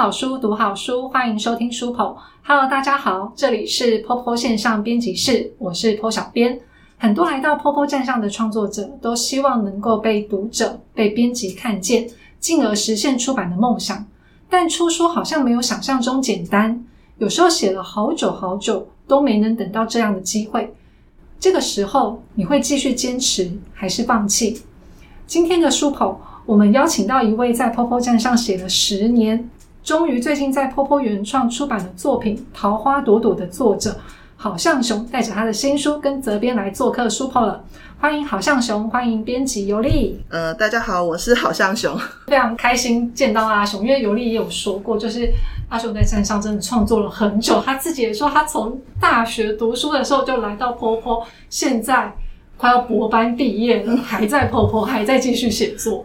好书，读好书，欢迎收听书口。Hello，大家好，这里是 Popo 线上编辑室，我是 Po 小编。很多来到 Popo 站上的创作者，都希望能够被读者、被编辑看见，进而实现出版的梦想。但出书好像没有想象中简单，有时候写了好久好久，都没能等到这样的机会。这个时候，你会继续坚持，还是放弃？今天的书口。我们邀请到一位在 Popo 站上写了十年，终于最近在 Popo 原创出版的作品《桃花朵朵》的作者郝向雄，带着他的新书跟责编来做客书口了。欢迎郝向雄，欢迎编辑尤利。呃，大家好，我是郝向雄，非常开心见到阿雄，因为尤利也有说过，就是阿雄在山上真的创作了很久，他自己也说他从大学读书的时候就来到 Popo，现在快要博班毕业了，还在 Popo，还在继续写作。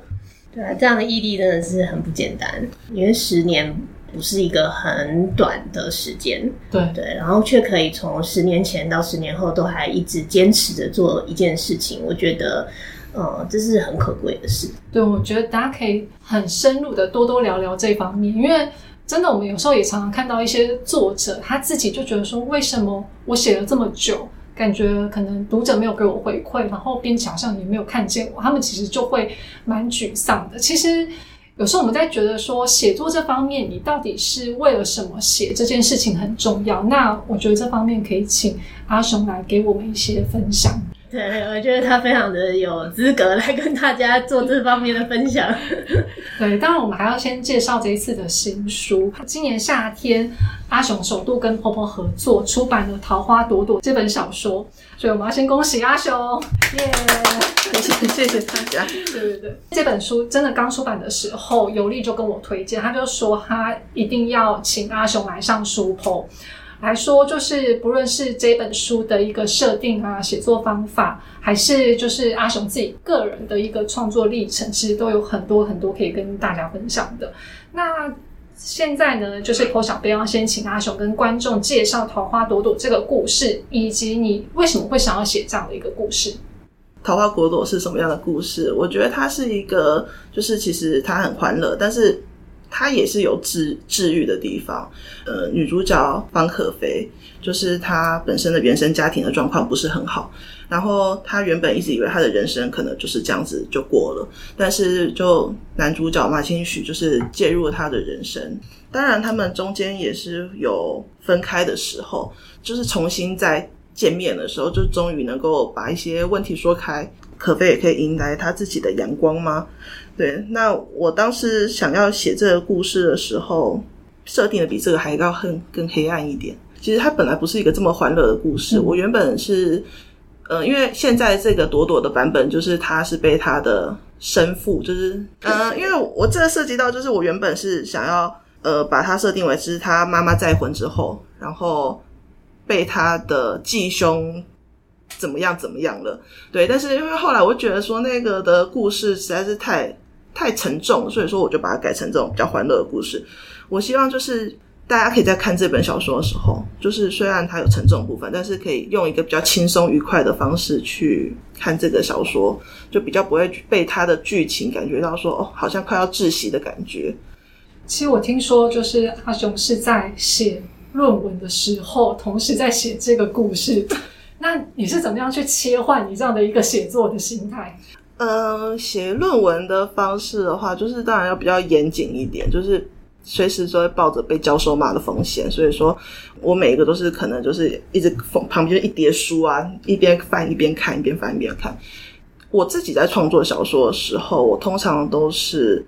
对啊，这样的毅力真的是很不简单，因为十年不是一个很短的时间，对对，然后却可以从十年前到十年后都还一直坚持着做一件事情，我觉得，呃，这是很可贵的事。对，我觉得大家可以很深入的多多聊聊这方面，因为真的我们有时候也常常看到一些作者他自己就觉得说，为什么我写了这么久？感觉可能读者没有给我回馈，然后编辑好像也没有看见我，他们其实就会蛮沮丧的。其实有时候我们在觉得说写作这方面，你到底是为了什么写这件事情很重要。那我觉得这方面可以请阿雄来给我们一些分享。对，我觉得他非常的有资格来跟大家做这方面的分享。对，当然我们还要先介绍这一次的新书。今年夏天，阿雄首度跟婆婆合作出版了《桃花朵朵》这本小说，所以我们要先恭喜阿雄，耶！谢谢谢大家。对对对，这本书真的刚出版的时候，尤力就跟我推荐，他就说他一定要请阿雄来上书婆。来说，就是不论是这本书的一个设定啊、写作方法，还是就是阿雄自己个人的一个创作历程，其实都有很多很多可以跟大家分享的。那现在呢，就是我小编要先请阿雄跟观众介绍《桃花朵朵》这个故事，以及你为什么会想要写这样的一个故事。《桃花朵朵》是什么样的故事？我觉得它是一个，就是其实它很欢乐，但是。它也是有治治愈的地方。呃，女主角方可菲，就是她本身的原生家庭的状况不是很好，然后她原本一直以为她的人生可能就是这样子就过了，但是就男主角马清许就是介入了她的人生。当然，他们中间也是有分开的时候，就是重新再见面的时候，就终于能够把一些问题说开。可菲也可以迎来她自己的阳光吗？对，那我当时想要写这个故事的时候，设定的比这个还要更更黑暗一点。其实它本来不是一个这么欢乐的故事。我原本是，呃，因为现在这个朵朵的版本，就是他是被他的生父，就是，呃，因为我这个涉及到，就是我原本是想要，呃，把它设定为是他妈妈再婚之后，然后被他的继兄怎么样怎么样了。对，但是因为后来我觉得说那个的故事实在是太。太沉重，所以说我就把它改成这种比较欢乐的故事。我希望就是大家可以在看这本小说的时候，就是虽然它有沉重部分，但是可以用一个比较轻松愉快的方式去看这个小说，就比较不会被它的剧情感觉到说哦，好像快要窒息的感觉。其实我听说，就是阿雄是在写论文的时候，同时在写这个故事。那你是怎么样去切换你这样的一个写作的心态？嗯，写论文的方式的话，就是当然要比较严谨一点，就是随时都会抱着被教授骂的风险。所以说我每一个都是可能就是一直旁边一叠书啊，一边翻一边看，一边翻一边看。我自己在创作小说的时候，我通常都是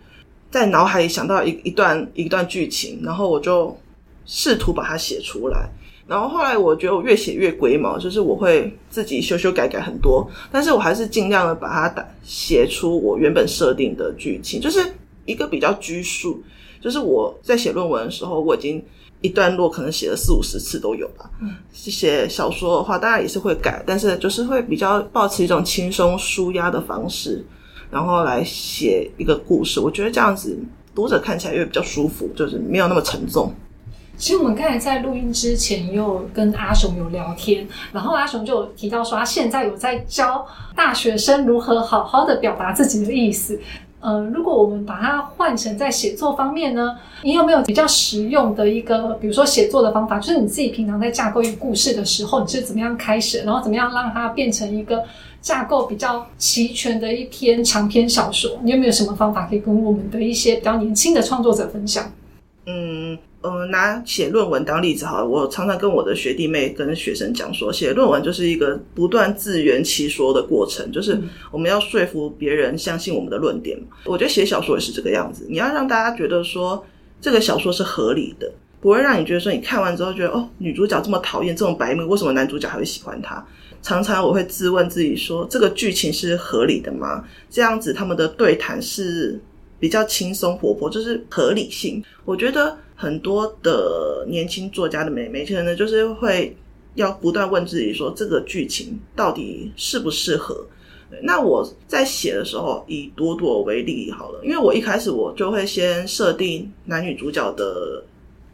在脑海里想到一一段一段剧情，然后我就试图把它写出来。然后后来我觉得我越写越龟毛，就是我会自己修修改改很多，但是我还是尽量的把它打写出我原本设定的剧情，就是一个比较拘束。就是我在写论文的时候，我已经一段落可能写了四五十次都有吧。嗯，写小说的话，当然也是会改，但是就是会比较保持一种轻松舒压的方式，然后来写一个故事。我觉得这样子读者看起来也比较舒服，就是没有那么沉重。其实我们刚才在录音之前又跟阿雄有聊天，然后阿雄就有提到说他现在有在教大学生如何好好的表达自己的意思。呃，如果我们把它换成在写作方面呢，你有没有比较实用的一个，比如说写作的方法？就是你自己平常在架构一个故事的时候，你是怎么样开始，然后怎么样让它变成一个架构比较齐全的一篇长篇小说？你有没有什么方法可以跟我们的一些比较年轻的创作者分享？嗯。呃，拿写论文当例子好了，我常常跟我的学弟妹跟学生讲说，写论文就是一个不断自圆其说的过程，就是我们要说服别人相信我们的论点。我觉得写小说也是这个样子，你要让大家觉得说这个小说是合理的，不会让你觉得说你看完之后觉得哦，女主角这么讨厌这种白目，为什么男主角还会喜欢她？常常我会自问自己说，这个剧情是合理的吗？这样子他们的对谈是比较轻松活泼，就是合理性。我觉得。很多的年轻作家的美眉，其实呢，就是会要不断问自己说，这个剧情到底适不适合？那我在写的时候，以朵朵为例好了，因为我一开始我就会先设定男女主角的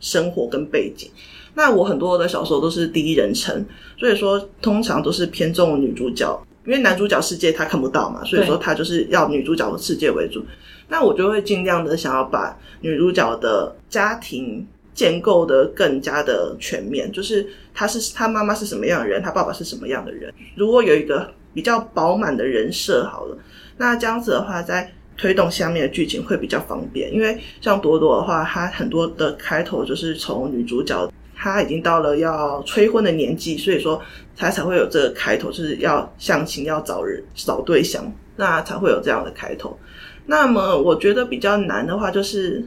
生活跟背景。那我很多的小说都是第一人称，所以说通常都是偏重女主角，因为男主角世界他看不到嘛，所以说他就是要女主角的世界为主。那我就会尽量的想要把女主角的家庭建构的更加的全面，就是她是她妈妈是什么样的人，她爸爸是什么样的人。如果有一个比较饱满的人设，好了，那这样子的话，在推动下面的剧情会比较方便。因为像朵朵的话，她很多的开头就是从女主角她已经到了要催婚的年纪，所以说她才会有这个开头，就是要相亲要找人找对象，那才会有这样的开头。那么我觉得比较难的话，就是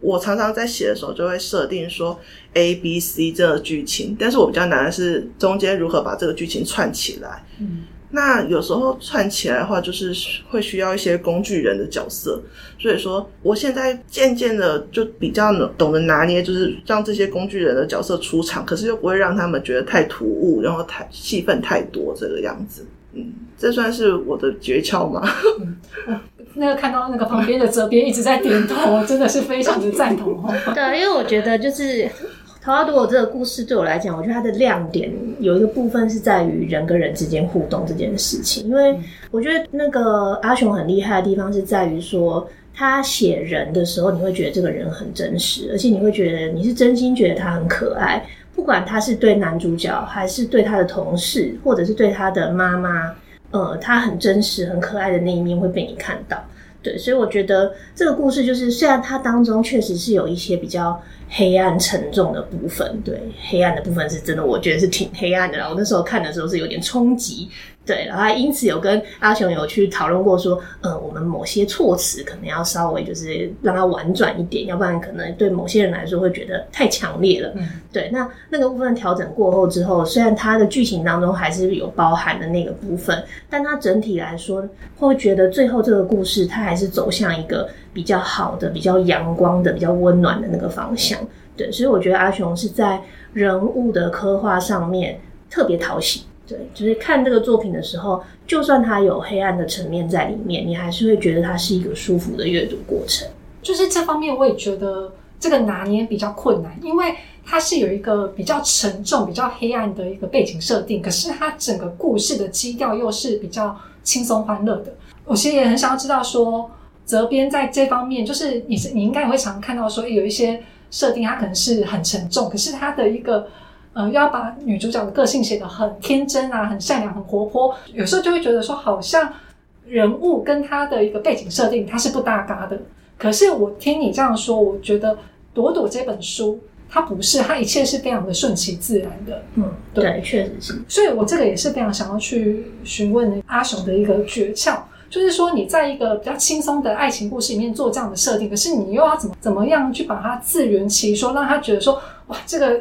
我常常在写的时候就会设定说 A、B、C 这个剧情，但是我比较难的是中间如何把这个剧情串起来。嗯，那有时候串起来的话，就是会需要一些工具人的角色，所以说我现在渐渐的就比较懂得拿捏，就是让这些工具人的角色出场，可是又不会让他们觉得太突兀，然后太戏份太多这个样子。嗯，这算是我的诀窍吗？那个看到那个旁边的泽边一直在点头，真的是非常的赞同哦。对，因为我觉得就是《桃花朵朵》这个故事对我来讲，我觉得它的亮点有一个部分是在于人跟人之间互动这件事情。因为我觉得那个阿雄很厉害的地方是在于说，他写人的时候，你会觉得这个人很真实，而且你会觉得你是真心觉得他很可爱，不管他是对男主角，还是对他的同事，或者是对他的妈妈。呃，他很真实、很可爱的那一面会被你看到，对，所以我觉得这个故事就是，虽然它当中确实是有一些比较。黑暗沉重的部分，对黑暗的部分是真的，我觉得是挺黑暗的。然后那时候看的时候是有点冲击，对，然后因此有跟阿雄有去讨论过，说，呃，我们某些措辞可能要稍微就是让它婉转一点，要不然可能对某些人来说会觉得太强烈了。嗯，对，那那个部分调整过后之后，虽然它的剧情当中还是有包含的那个部分，但它整体来说会觉得最后这个故事它还是走向一个。比较好的、比较阳光的、比较温暖的那个方向，对，所以我觉得阿雄是在人物的刻画上面特别讨喜，对，就是看这个作品的时候，就算它有黑暗的层面在里面，你还是会觉得它是一个舒服的阅读过程。就是这方面，我也觉得这个拿捏比较困难，因为它是有一个比较沉重、比较黑暗的一个背景设定，可是它整个故事的基调又是比较轻松欢乐的。我其实也很想要知道说。责编在这方面，就是你是你应该也会常看到说，有一些设定它可能是很沉重，可是它的一个呃，要把女主角的个性写得很天真啊，很善良，很活泼，有时候就会觉得说，好像人物跟他的一个背景设定它是不搭嘎的。可是我听你这样说，我觉得朵朵这本书它不是，它一切是非常的顺其自然的。嗯，对，确实是。所以我这个也是非常想要去询问阿雄的一个诀窍。就是说，你在一个比较轻松的爱情故事里面做这样的设定，可是你又要怎么怎么样去把它自圆其说，让他觉得说，哇，这个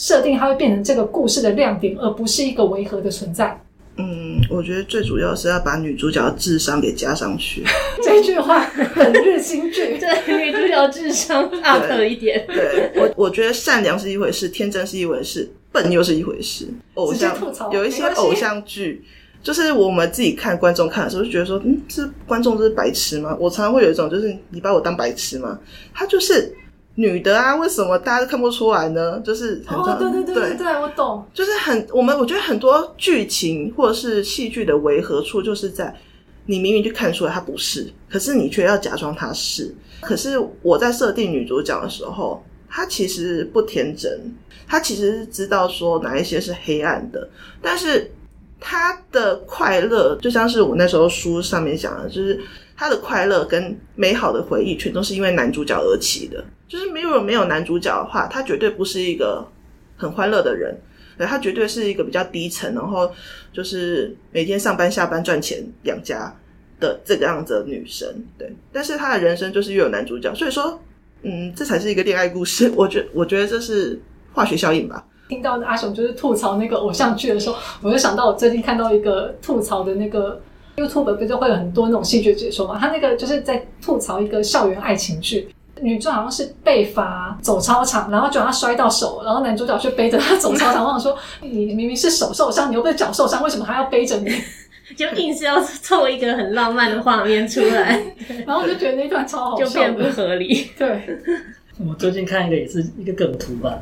设定它会变成这个故事的亮点，而不是一个违和的存在。嗯，我觉得最主要是要把女主角的智商给加上去。这句话很日新剧，对女主角智商 up 一点。对我，我觉得善良是一回事，天真是一回事，笨又是一回事。偶像有一些偶像剧。就是我们自己看观众看的时候，就觉得说，嗯，这观众这是白痴吗？我常常会有一种，就是你把我当白痴吗？他就是女的啊，为什么大家都看不出来呢？就是哦，对对对对对，我懂。就是很我们我觉得很多剧情或者是戏剧的违和处，就是在你明明就看出来她不是，可是你却要假装她是。可是我在设定女主角的时候，她其实不天真，她其实知道说哪一些是黑暗的，但是她的快乐就像是我那时候书上面讲的，就是她的快乐跟美好的回忆全都是因为男主角而起的。就是没有没有男主角的话，她绝对不是一个很欢乐的人。对，她绝对是一个比较低层，然后就是每天上班下班赚钱养家的这个样子的女生。对，但是她的人生就是又有男主角，所以说，嗯，这才是一个恋爱故事。我觉我觉得这是化学效应吧。听到阿雄就是吐槽那个偶像剧的时候，我就想到我最近看到一个吐槽的那个 YouTube，不就会有很多那种戏剧解说嘛？他那个就是在吐槽一个校园爱情剧。女主好像是被罚走操场，然后就让她摔到手，然后男主角却背着她走操场。我想说，你明明是手受伤，你又不是脚受伤，为什么还要背着你？就硬是要凑一个很浪漫的画面出来，然后我就觉得那段超好笑，就变不合理。对，我最近看一个也是一个梗图吧，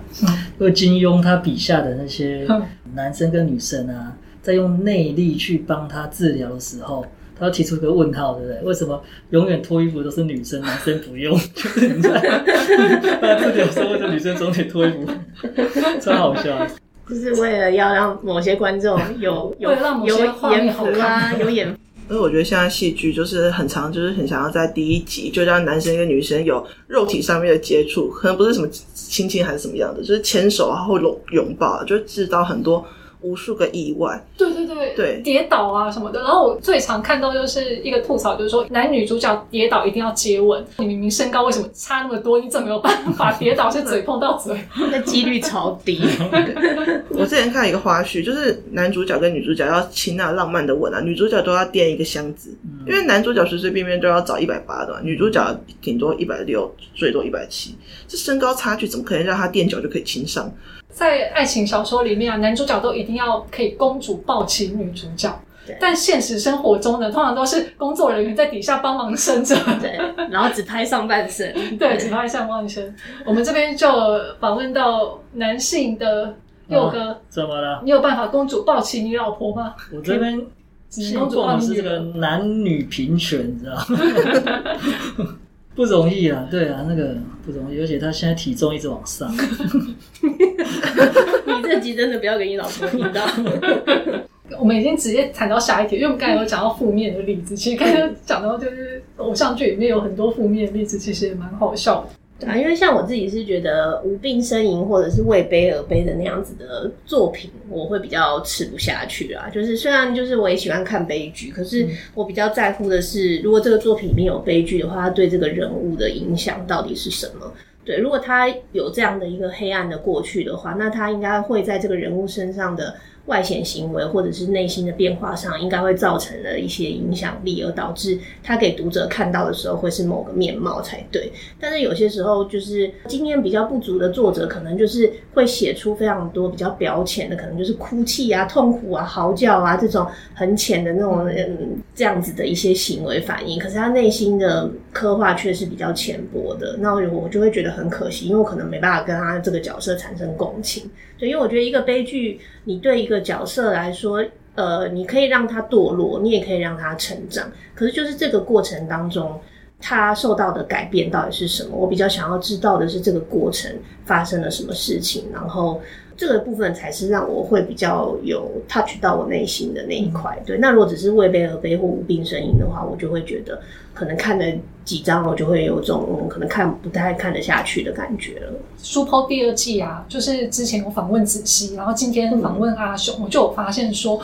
就金庸他笔下的那些男生跟女生啊，在用内力去帮他治疗的时候。他要提出一个问号，对不对？为什么永远脱衣服都是女生，男生不用？就是你在，他自己有说，为什么女生总得脱衣服？超好笑！就是为了要让某些观众有 有有眼福啊，有眼。因为我觉得现在戏剧就是很长，就是很想要在第一集就让男生跟女生有肉体上面的接触，可能不是什么亲亲还是什么样的，就是牵手啊或拥拥抱，就制造很多。无数个意外，对对对对，跌倒啊什么的。然后我最常看到就是一个吐槽，就是说男女主角跌倒一定要接吻。你明明身高为什么差那么多？你怎么有办法跌倒是嘴碰到嘴？那几率超低。我之前看一个花絮，就是男主角跟女主角要亲那浪漫的吻啊，女主角都要垫一个箱子，因为男主角随随便便都要找一百八的嘛，女主角顶多一百六，最多一百七，这身高差距怎么可能让他垫脚就可以亲上？在爱情小说里面啊，男主角都一定要可以公主抱起女主角，但现实生活中呢，通常都是工作人员在底下帮忙生着，对，然后只拍上半身，对，只拍上半身。我们这边就访问到男性的佑哥，怎么了？你有办法公主抱起你老婆吗？我这边公主抱是这个男女平权，你知道吗？不容易啊，对啊，那个不容易，而且他现在体重一直往上。你这集真的不要给你老婆听到。我们已经直接谈到下一题，因为我们刚才有讲到负面的例子，其实刚才讲到就是偶像剧里面有很多负面的例子，其实也蛮好笑的。对啊，因为像我自己是觉得无病呻吟或者是为悲而悲的那样子的作品，我会比较吃不下去啊。就是虽然就是我也喜欢看悲剧，可是我比较在乎的是，如果这个作品里面有悲剧的话，它对这个人物的影响到底是什么？对，如果他有这样的一个黑暗的过去的话，那他应该会在这个人物身上的。外显行为或者是内心的变化上，应该会造成了一些影响力，而导致他给读者看到的时候会是某个面貌才对。但是有些时候，就是经验比较不足的作者，可能就是会写出非常多比较表浅的，可能就是哭泣啊、痛苦啊、嚎叫啊这种很浅的那种嗯这样子的一些行为反应。可是他内心的刻画却是比较浅薄的，那我就会觉得很可惜，因为我可能没办法跟他这个角色产生共情。对，因为我觉得一个悲剧，你对一个角色来说，呃，你可以让他堕落，你也可以让他成长。可是就是这个过程当中，他受到的改变到底是什么？我比较想要知道的是这个过程发生了什么事情，然后。这个部分才是让我会比较有 touch 到我内心的那一块。对，那如果只是为悲而悲或无病呻吟的话，我就会觉得可能看了几章，我就会有种可能看不太看得下去的感觉了。书抛第二季啊，就是之前我访问子熙，然后今天访问阿雄，我就有发现说，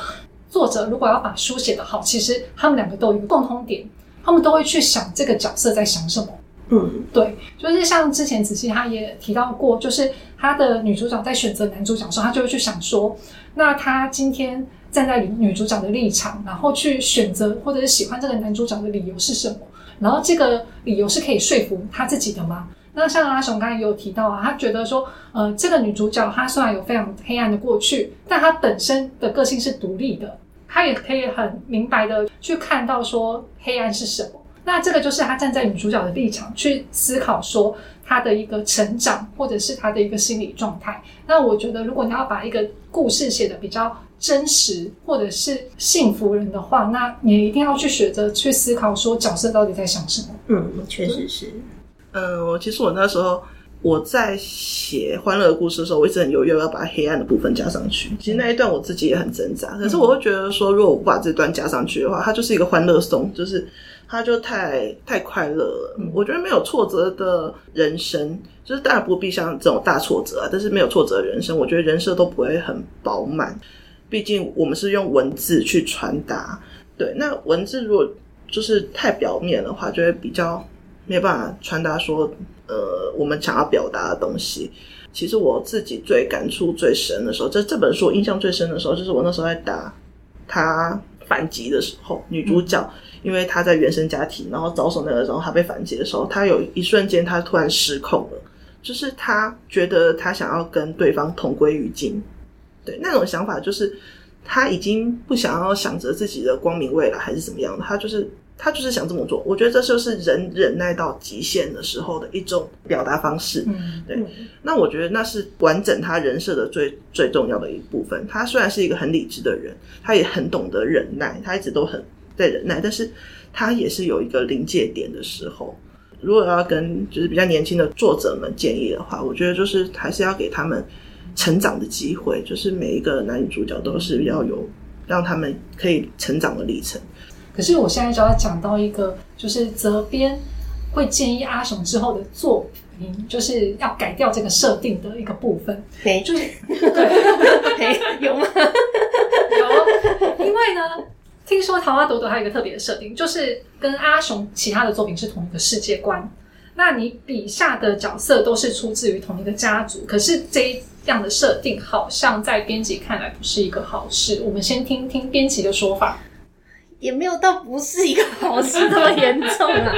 作者如果要把书写得好，其实他们两个都有一个共通点，他们都会去想这个角色在想什么。嗯，对，就是像之前子熙他也提到过，就是他的女主角在选择男主角的时候，他就会去想说，那他今天站在女主角的立场，然后去选择或者是喜欢这个男主角的理由是什么？然后这个理由是可以说服他自己的吗？那像阿雄刚才也有提到啊，他觉得说，呃，这个女主角她虽然有非常黑暗的过去，但她本身的个性是独立的，她也可以很明白的去看到说黑暗是什么。那这个就是他站在女主角的立场去思考，说他的一个成长，或者是他的一个心理状态。那我觉得，如果你要把一个故事写的比较真实或者是幸福人的话，那你一定要去学着去思考，说角色到底在想什么。嗯，确实是。嗯，其实我那时候我在写欢乐的故事的时候，我一直很犹豫要把黑暗的部分加上去。其实那一段我自己也很挣扎，可是我会觉得说，如果我不把这段加上去的话，它就是一个欢乐颂，就是它就太太快乐了。我觉得没有挫折的人生，就是当然不必像这种大挫折啊，但是没有挫折的人生，我觉得人设都不会很饱满。毕竟我们是用文字去传达，对，那文字如果就是太表面的话，就会比较。没有办法传达说，呃，我们想要表达的东西。其实我自己最感触最深的时候，这这本书印象最深的时候，就是我那时候在打他反击的时候，女主角因为他在原生家庭，然后遭受那个时候，他被反击的时候，他有一瞬间他突然失控了，就是他觉得他想要跟对方同归于尽，对那种想法，就是他已经不想要想着自己的光明未来还是怎么样的，他就是。他就是想这么做，我觉得这就是人忍耐到极限的时候的一种表达方式。嗯，对。那我觉得那是完整他人设的最最重要的一部分。他虽然是一个很理智的人，他也很懂得忍耐，他一直都很在忍耐，但是他也是有一个临界点的时候。如果要跟就是比较年轻的作者们建议的话，我觉得就是还是要给他们成长的机会，就是每一个男女主角都是要有让他们可以成长的历程。可是我现在就要讲到一个，就是责编会建议阿雄之后的作品，就是要改掉这个设定的一个部分。对，就是 对，有吗？有，因为呢，听说《桃花朵朵》还有一个特别的设定，就是跟阿雄其他的作品是同一个世界观。那你笔下的角色都是出自于同一个家族，可是这样的设定好像在编辑看来不是一个好事。我们先听听编辑的说法。也没有到不是一个好事那么严重啊！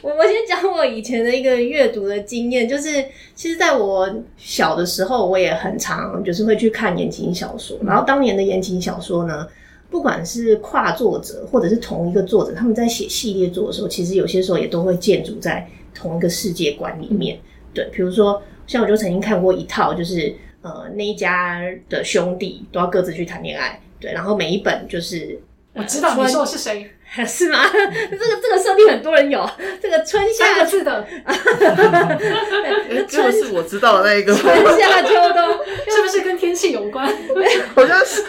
我我先讲我以前的一个阅读的经验，就是其实在我小的时候，我也很常就是会去看言情小说。然后当年的言情小说呢，不管是跨作者或者是同一个作者，他们在写系列作的时候，其实有些时候也都会建筑在同一个世界观里面。对，比如说像我就曾经看过一套，就是呃那一家的兄弟都要各自去谈恋爱，对，然后每一本就是。我知道你说的是谁，是吗？这个这个设定很多人有，这个春夏字的，这个是我知道的那一个。春夏秋冬是不是跟天气有关？好像是。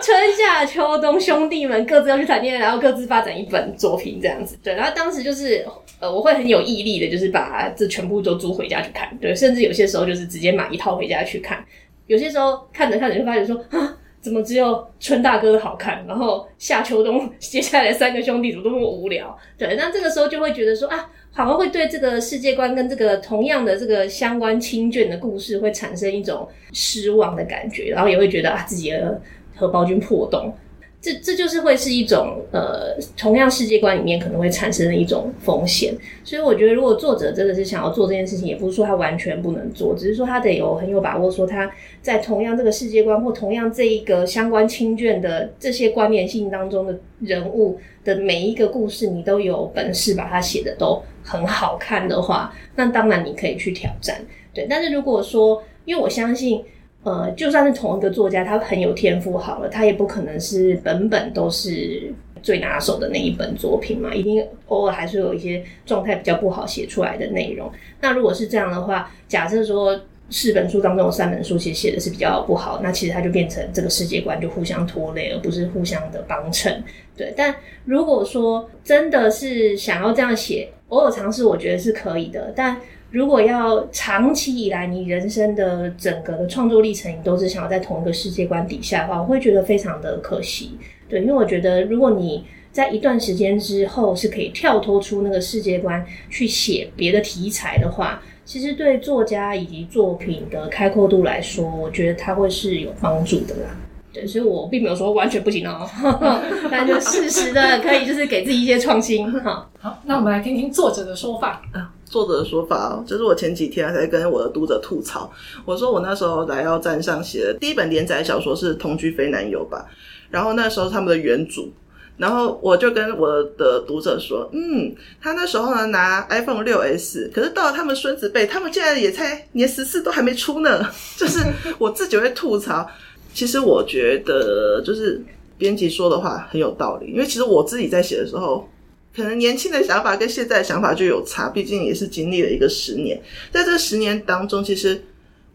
春夏秋冬兄弟们各自要去谈恋爱，然后各自发展一本作品这样子。对，然后当时就是呃，我会很有毅力的，就是把这全部都租回家去看。对，甚至有些时候就是直接买一套回家去看。有些时候看着看着就发现说啊。怎么只有春大哥好看？然后夏秋冬接下来三个兄弟怎么都那么无聊？对，那这个时候就会觉得说啊，好像会对这个世界观跟这个同样的这个相关亲眷的故事会产生一种失望的感觉，然后也会觉得啊，自己的荷包君破洞。这这就是会是一种呃，同样世界观里面可能会产生的一种风险。所以我觉得，如果作者真的是想要做这件事情，也不是说他完全不能做，只是说他得有很有把握，说他在同样这个世界观或同样这一个相关亲眷的这些关联性当中的人物的每一个故事，你都有本事把它写的都很好看的话，那当然你可以去挑战。对，但是如果说，因为我相信。呃，就算是同一个作家，他很有天赋好了，他也不可能是本本都是最拿手的那一本作品嘛，一定偶尔还是有一些状态比较不好写出来的内容。那如果是这样的话，假设说四本书当中有三本书其实写的是比较不好，那其实它就变成这个世界观就互相拖累，而不是互相的帮衬。对，但如果说真的是想要这样写，偶尔尝试，我觉得是可以的，但。如果要长期以来，你人生的整个的创作历程，你都是想要在同一个世界观底下的话，我会觉得非常的可惜。对，因为我觉得，如果你在一段时间之后是可以跳脱出那个世界观去写别的题材的话，其实对作家以及作品的开阔度来说，我觉得它会是有帮助的啦。对，所以我并没有说完全不行哦，但就适时的可以就是给自己一些创新。好，好，那我们来听听作者的说法啊。作者的说法，就是我前几天才跟我的读者吐槽，我说我那时候来到站上写的第一本连载小说是《同居非男友》吧，然后那时候他们的原主，然后我就跟我的读者说，嗯，他那时候呢拿 iPhone 六 S，可是到了他们孙子辈，他们现在也才连十四都还没出呢，就是我自己会吐槽。其实我觉得就是编辑说的话很有道理，因为其实我自己在写的时候，可能年轻的想法跟现在的想法就有差，毕竟也是经历了一个十年，在这十年当中，其实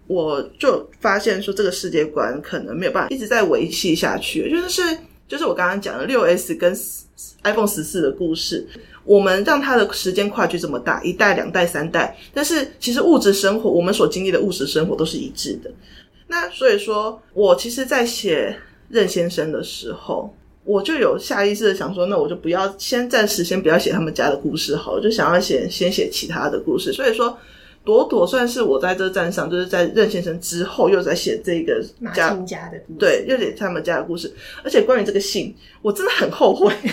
我就发现说这个世界观可能没有办法一直在维系下去，就是就是我刚刚讲的六 S 跟 iPhone 十四的故事。我们让它的时间跨距这么大，一代、两代、三代，但是其实物质生活，我们所经历的物质生活都是一致的。那所以说，我其实，在写任先生的时候，我就有下意识的想说，那我就不要先暂时先不要写他们家的故事，好，我就想要写先写其他的故事。所以说，朵朵算是我在这站上，就是在任先生之后，又在写这个家家的故事，对，又写他们家的故事。而且关于这个信，我真的很后悔。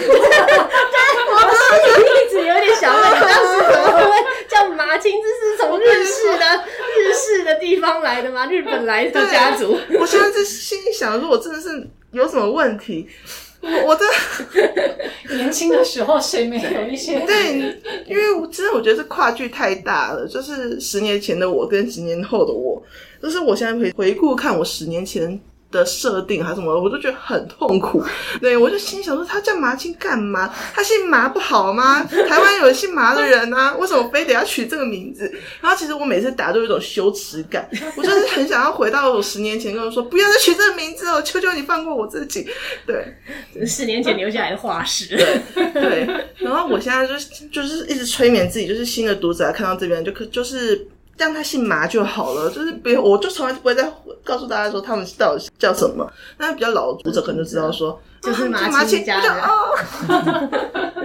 一直有点想问，当时怎么会叫麻青？这是从日式的日式的地方来的吗？日本来的家族？我现在是心里想，如果真的是有什么问题？我我的 年轻的时候谁没有一些？对，因为我真的我觉得这跨距太大了，就是十年前的我跟十年后的我，就是我现在回回顾看我十年前。的设定还是什么，我都觉得很痛苦。对我就心想说，他叫麻青干嘛？他姓麻不好吗？台湾有姓麻的人啊，为什么非得要取这个名字？然后其实我每次打都有一种羞耻感，我就是很想要回到我十年前，跟我说不要再取这个名字了，求求你放过我自己。对，十年前留下来的化石。对，然后我现在就是就是一直催眠自己，就是新的读者看到这边就可就是。让他姓麻就好了，就是别，我就从来不会再告诉大家说他们到底叫什么。那比较老的读者可能就知道说，就是麻青家的。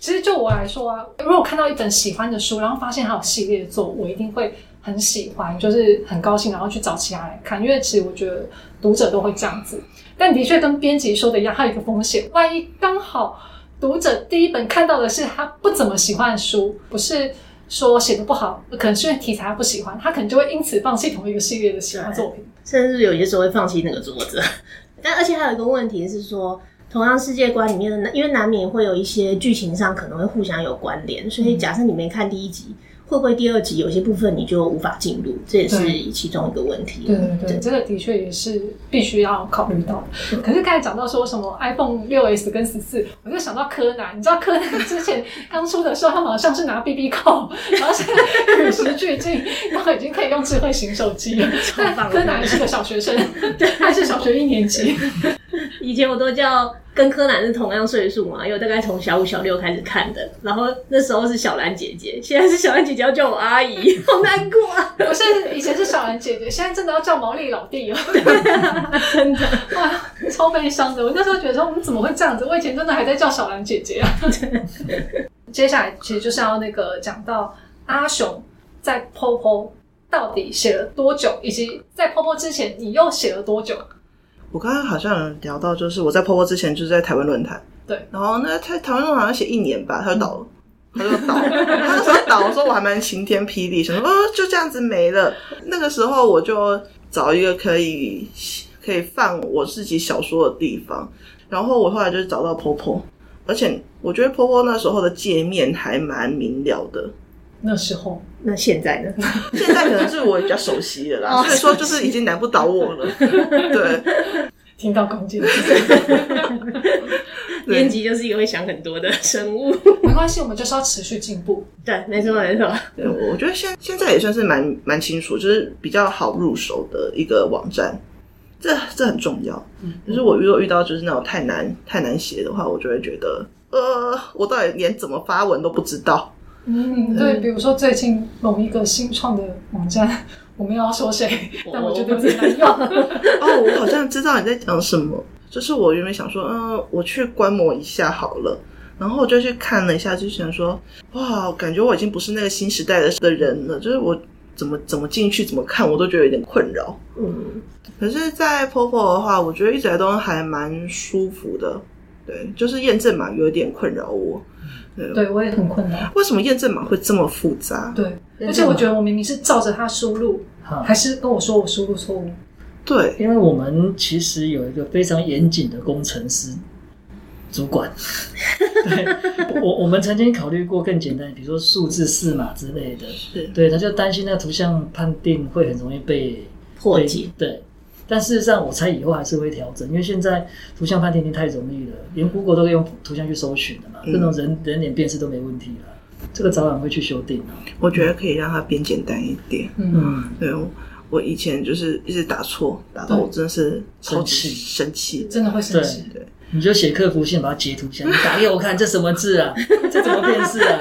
其实就我来说啊，如果看到一本喜欢的书，然后发现还有系列作，我一定会很喜欢，就是很高兴，然后去找其他来看。因为其实我觉得读者都会这样子，但的确跟编辑说的一样，它有一个风险，万一刚好读者第一本看到的是他不怎么喜欢的书，不是。说写的不好，可能是因为题材不喜欢，他可能就会因此放弃同一个系列的喜欢作品，甚至有些时候会放弃那个作者。但而且还有一个问题是说，同样世界观里面的，因为难免会有一些剧情上可能会互相有关联，所以假设你没看第一集。会不会第二集有些部分你就无法进入？这也是其中一个问题。对对对，这个的确也是必须要考虑到的。可是刚才讲到说什么 iPhone 六 S 跟十四，我就想到柯南。你知道柯南之前刚出的时候，他好像是拿 BB 扣，然后现在与时俱进，然后已经可以用智慧型手机 了。柯南是个小学生，他是小学一年级。以前我都叫。跟柯南是同样岁数嘛，因为大概从小五、小六开始看的。然后那时候是小兰姐姐，现在是小兰姐姐要叫我阿姨，好难过啊！我是以前是小兰姐姐，现在真的要叫毛利老弟了，真的哇，超悲伤的。我那时候觉得说，我们怎么会这样子？我以前真的还在叫小兰姐姐啊。接下来其实就是要那个讲到阿雄在 POPO 到底写了多久，以及在 POPO 之前你又写了多久？我刚刚好像聊到，就是我在婆婆之前就是在台湾论坛，对，然后那台台湾论坛好像写一年吧，他就倒了，他就倒，他那时候倒的时候我还蛮晴天霹雳，想说哦就这样子没了。那个时候我就找一个可以可以放我自己小说的地方，然后我后来就找到婆婆，而且我觉得婆婆那时候的界面还蛮明了的。那时候，那现在呢？现在可能是我比较熟悉的啦，所以说就是已经难不倒我了。对，听到关键字，编辑就是一个会想很多的生物。没关系，我们就是要持续进步。对，没错没错。对，我觉得现现在也算是蛮蛮清楚，就是比较好入手的一个网站。这这很重要。嗯，就是我如果遇到就是那种太难太难写的话，我就会觉得，呃，我到底连怎么发文都不知道。嗯，对，比如说最近某一个新创的网站，我们要说谁？但我觉得很难用。哦，我好像知道你在讲什么。就是我原本想说，嗯，我去观摩一下好了，然后我就去看了一下，就想说，哇，感觉我已经不是那个新时代的的人了。就是我怎么怎么进去，怎么看，我都觉得有点困扰。嗯，可是，在 Popo 的话，我觉得一直来都还蛮舒服的。对，就是验证码有点困扰我。对，我也很困难。为什么验证码会这么复杂？对，而且我觉得我明明是照着它输入，还是跟我说我输入错误。对，因为我们其实有一个非常严谨的工程师主管。对，我我们曾经考虑过更简单，比如说数字四码之类的。是，对，他就担心那个图像判定会很容易被破解。对。但事实上，我猜以后还是会调整，因为现在图像判定太容易了，连 Google 都可以用图像去搜寻的嘛，嗯这种人人脸辨识都没问题了。这个早晚会去修订的。我觉得可以让它变简单一点。嗯，嗯，对，我我以前就是一直打错，打到我真的是超级生气。真的会生气。对，你就写客服信把它截图下来，你打给我看，这什么字啊？这怎么辨识啊？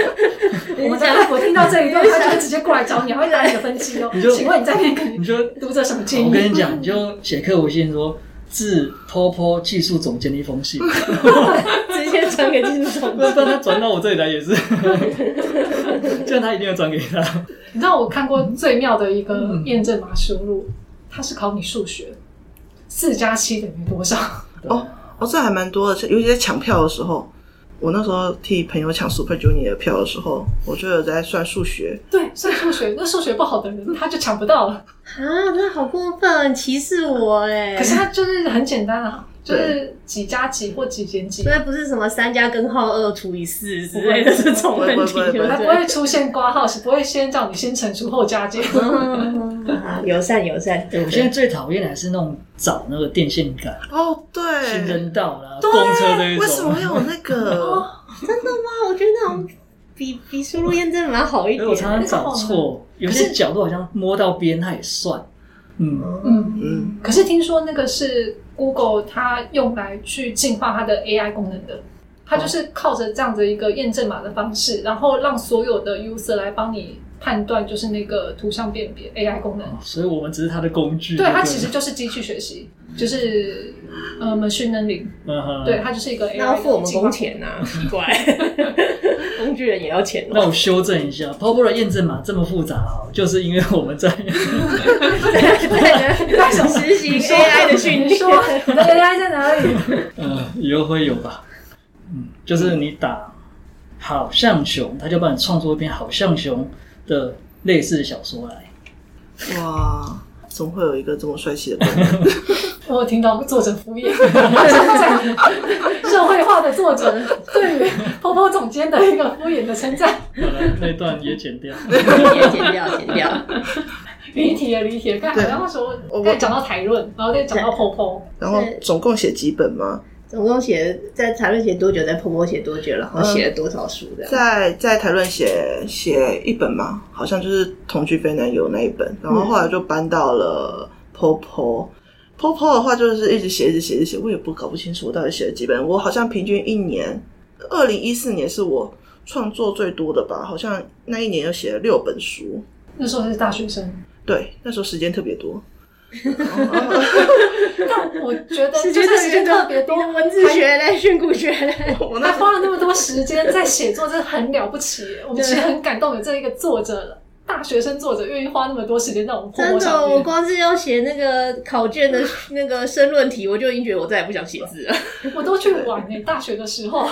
我们在我听到这一段，他就会直接过来找你，还会来你的分析哦你就。请问你在那个你就读者什么建议？我跟你讲，你就写客服信说。致 POPO 技术总监的一封信，直接传给技术总 不然他转到我这里来也是，这样他一定要转给他。你知道我看过最妙的一个验证码输入，它是考你数学，四加七等于多少？哦哦，这还蛮多的，尤其在抢票的时候。我那时候替朋友抢 Super Junior 的票的时候，我就有在算数学。对，算数学，那数学不好的人他就抢不到了。啊，那好过分，歧视我哎！可是他就是很简单啊，就是几加几或几减几所，以不是什么三加根号二除以四之类的这种问题，不会不会出现挂号，是不会先叫你先乘除后加减。友 善友善，对我现在最讨厌的还是那种找那个电线杆、哦，对，行人道啦、对公车这一种。为什么会有那个？真的吗？我觉得那种比比输入验证码好一点我。常常找错，有些角度好像摸到边，它也算。嗯，嗯，嗯，可是听说那个是 Google 它用来去进化它的 AI 功能的，它就是靠着这样的一个验证码的方式，然后让所有的 user 来帮你判断，就是那个图像辨别 AI 功能。所以我们只是它的工具。对，它其实就是机器学习，就是呃 machine learning，嗯哼对，它就是一个 AI 那要付我们工钱呐、奇怪，工具人也要钱哦。那我修正一下，POPO 的验证码这么复杂哈，就是因为我们在在实行 AI 的训说你的 AI 在哪里？嗯，以后会有吧。嗯，就是你打好像熊，他就帮你创作一篇好像熊的类似的小说来。哇，怎么会有一个这么帅气的？我有听到作者敷衍，社会化的作者对于 POPO 总监的一个敷衍的称赞。好了，那段也剪掉。也剪掉，剪掉。离题了，离题了。刚才好像说，我刚才讲到台论，然后再讲到 POPO，然后是总共写几本吗？总共写在台论写多久，在婆婆写多久，然后写了多少书这样？在在台论写写一本嘛，好像就是同居非男友那一本，然后后来就搬到了 POPO。POPO 的话就是一直写，一直写，一直写，我也不搞不清楚我到底写了几本。我好像平均一年，二零一四年是我创作最多的吧，好像那一年又写了六本书。那时候是大学生。对，那时候时间特别多。但我觉得，就是时间特别多，文字学嘞，训诂学嘞，我那还花了那么多时间在写作，真的很了不起。我们其实很感动，有这一个作者，大学生作者愿意花那么多时间在我们真的，我。光是要写那个考卷的 那个申论题，我就已经觉得我再也不想写字了。我都去玩诶，大学的时候，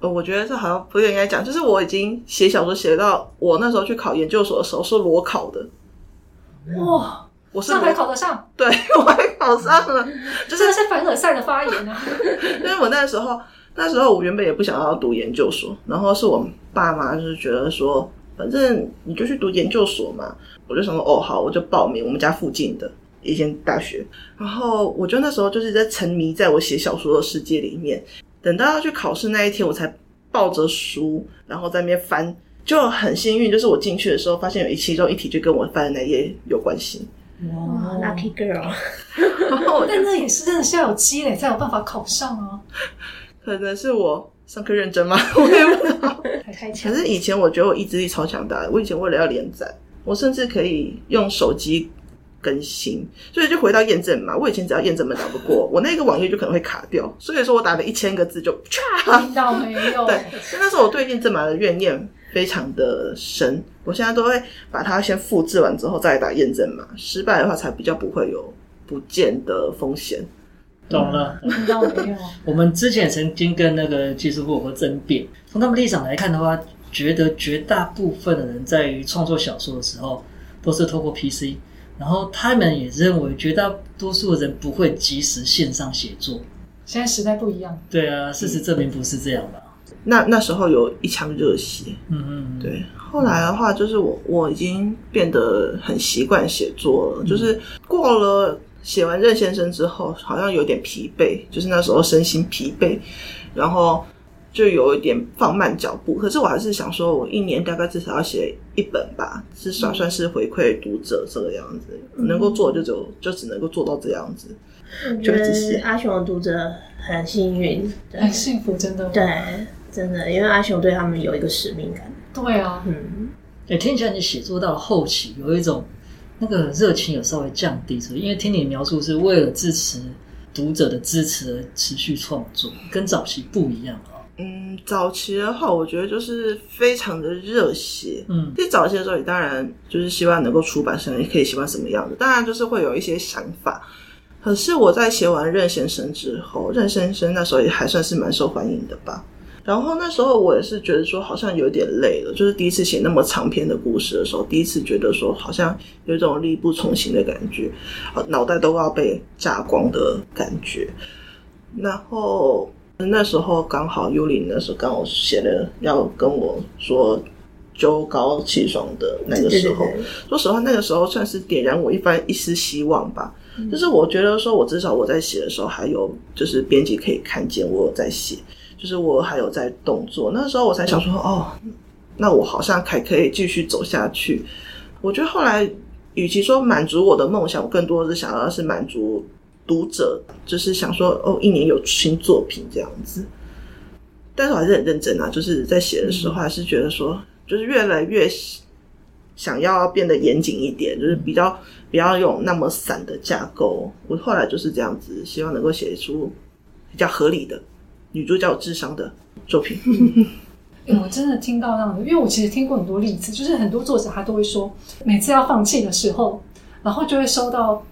呃，我觉得这好像不应该讲，就是我已经写小说写到我那时候去考研究所的时候是裸考的，哇，我是上海考得上，对 我还考上了，就是那是凡尔赛的发言啊！因为我那时候那时候我原本也不想要读研究所，然后是我爸妈就是觉得说，反正你就去读研究所嘛，我就想说哦好，我就报名我们家附近的一间大学，然后我就那时候就是在沉迷在我写小说的世界里面，等到要去考试那一天，我才抱着书，然后在那边翻。就很幸运，就是我进去的时候，发现有一其中一题就跟我翻的那页有关系。哇，lucky girl，然后 但那也是真的是要有积累才有办法考上啊！可能是我上课认真吗？我也不知道。太强可是以前我觉得我意志力超强大的，我以前为了要连载，我甚至可以用手机更新，所以就回到验证码。我以前只要验证码打不过，我那个网页就可能会卡掉，所以说我打了一千个字就唰。听到没有？对，所以那时候我对验证码的怨念非常的深，我现在都会把它先复制完之后再打验证码，失败的话才比较不会有不见的风险。懂了。我们之前曾经跟那个技术部有过争辩，从他们立场来看的话，觉得绝大部分的人在于创作小说的时候都是透过 PC，然后他们也认为绝大多数的人不会及时线上写作。现在时代不一样，对啊，事实证明不是这样吧？那那时候有一腔热血，嗯嗯，嗯，对，后来的话，就是我我已经变得很习惯写作了，就是过了写完任先生之后，好像有点疲惫，就是那时候身心疲惫，然后就有一点放慢脚步。可是我还是想说，我一年大概至少要写一本吧，至少算是回馈读者这个样子。能够做就只有就只能够做到这样子。我觉得阿雄的读者很幸运，很幸福，真的。对，真的，因为阿雄对他们有一个使命感。对啊，嗯，哎，听起来你写作到后期有一种那个热情有稍微降低，所以因为听你描述是为了支持读者的支持而持续创作，跟早期不一样啊。嗯，早期的话，我觉得就是非常的热血。嗯，其实早期的时候，你当然就是希望能够出版社，你可以喜欢什么样的，当然就是会有一些想法。可是我在写完任先生之后，任先生那时候也还算是蛮受欢迎的吧。然后那时候我也是觉得说，好像有点累了，就是第一次写那么长篇的故事的时候，第一次觉得说，好像有一种力不从心的感觉，脑袋都要被炸光的感觉。然后那时候刚好幽灵那时候刚好写了要跟我说秋高气爽的那个时候，说实话，那个时候算是点燃我一番一丝希望吧。就是我觉得说，我至少我在写的时候，还有就是编辑可以看见我有在写，就是我还有在动作。那时候我才想说，哦，那我好像还可以继续走下去。我觉得后来，与其说满足我的梦想，我更多的是想要是满足读者，就是想说，哦，一年有新作品这样子。但是我还是很认真啊，就是在写的时候，还是觉得说，就是越来越想要变得严谨一点，就是比较。不要用那么散的架构。我后来就是这样子，希望能够写出比较合理的女主角有智商的作品。我真的听到那样的，因为我其实听过很多例子，就是很多作者他都会说，每次要放弃的时候，然后就会收到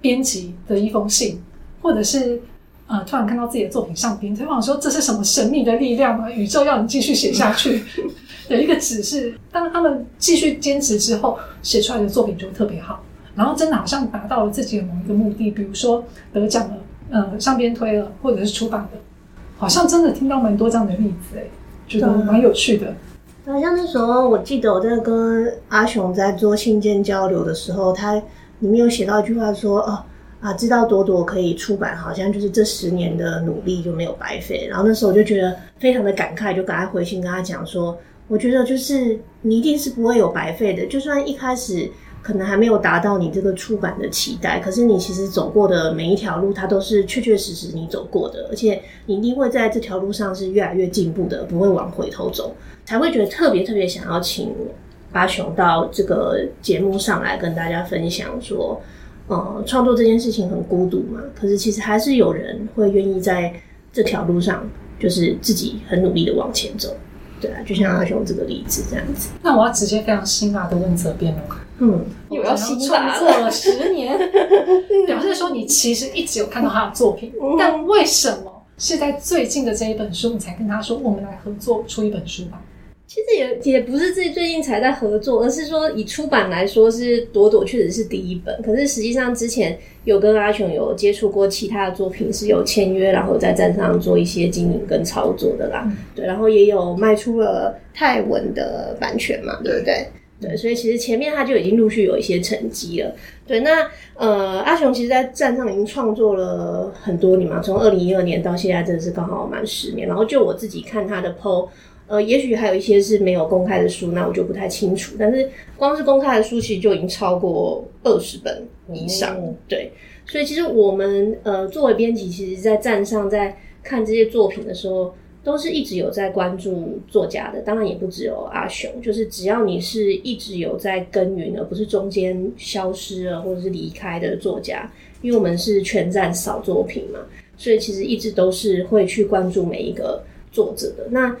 编辑的一封信，或者是呃突然看到自己的作品上边，他想说这是什么神秘的力量吗？宇宙要你继续写下去 的一个指示。当他们继续坚持之后，写出来的作品就特别好。然后真的好像达到了自己的某一个目的，比如说得奖了，呃，上边推了，或者是出版的，好像真的听到蛮多这样的例子，哎，觉得蛮有趣的。好像那时候我记得我在跟阿雄在做信件交流的时候，他里面有写到一句话说：“哦啊，知道朵朵可以出版，好像就是这十年的努力就没有白费。”然后那时候我就觉得非常的感慨，就赶快回信跟他讲说：“我觉得就是你一定是不会有白费的，就算一开始。”可能还没有达到你这个出版的期待，可是你其实走过的每一条路，它都是确确实实你走过的，而且你一定会在这条路上是越来越进步的，不会往回头走，才会觉得特别特别想要请阿雄到这个节目上来跟大家分享说，呃，创作这件事情很孤独嘛，可是其实还是有人会愿意在这条路上，就是自己很努力的往前走。对啊，就像阿雄这个例子这样子。那我要直接非常辛辣的问责辩了。嗯，我要辛辣做了十年，表示说你其实一直有看到他的作品，但为什么是在最近的这一本书，你才跟他说我们来合作出一本书吧？其实也也不是最最近才在合作，而是说以出版来说，是朵朵确实是第一本。可是实际上之前有跟阿雄有接触过其他的作品，是有签约，然后在站上做一些经营跟操作的啦。对，然后也有卖出了泰文的版权嘛，对不对？对，所以其实前面他就已经陆续有一些成绩了。对，那呃，阿雄其实，在站上已经创作了很多年嘛，从二零一二年到现在，真的是刚好满十年。然后就我自己看他的 PO。呃，也许还有一些是没有公开的书，那我就不太清楚。但是光是公开的书，其实就已经超过二十本以上。对，所以其实我们呃作为编辑，其实，在站上在看这些作品的时候，都是一直有在关注作家的。当然也不只有阿雄，就是只要你是一直有在耕耘，而不是中间消失了或者是离开的作家，因为我们是全站扫作品嘛，所以其实一直都是会去关注每一个作者的。那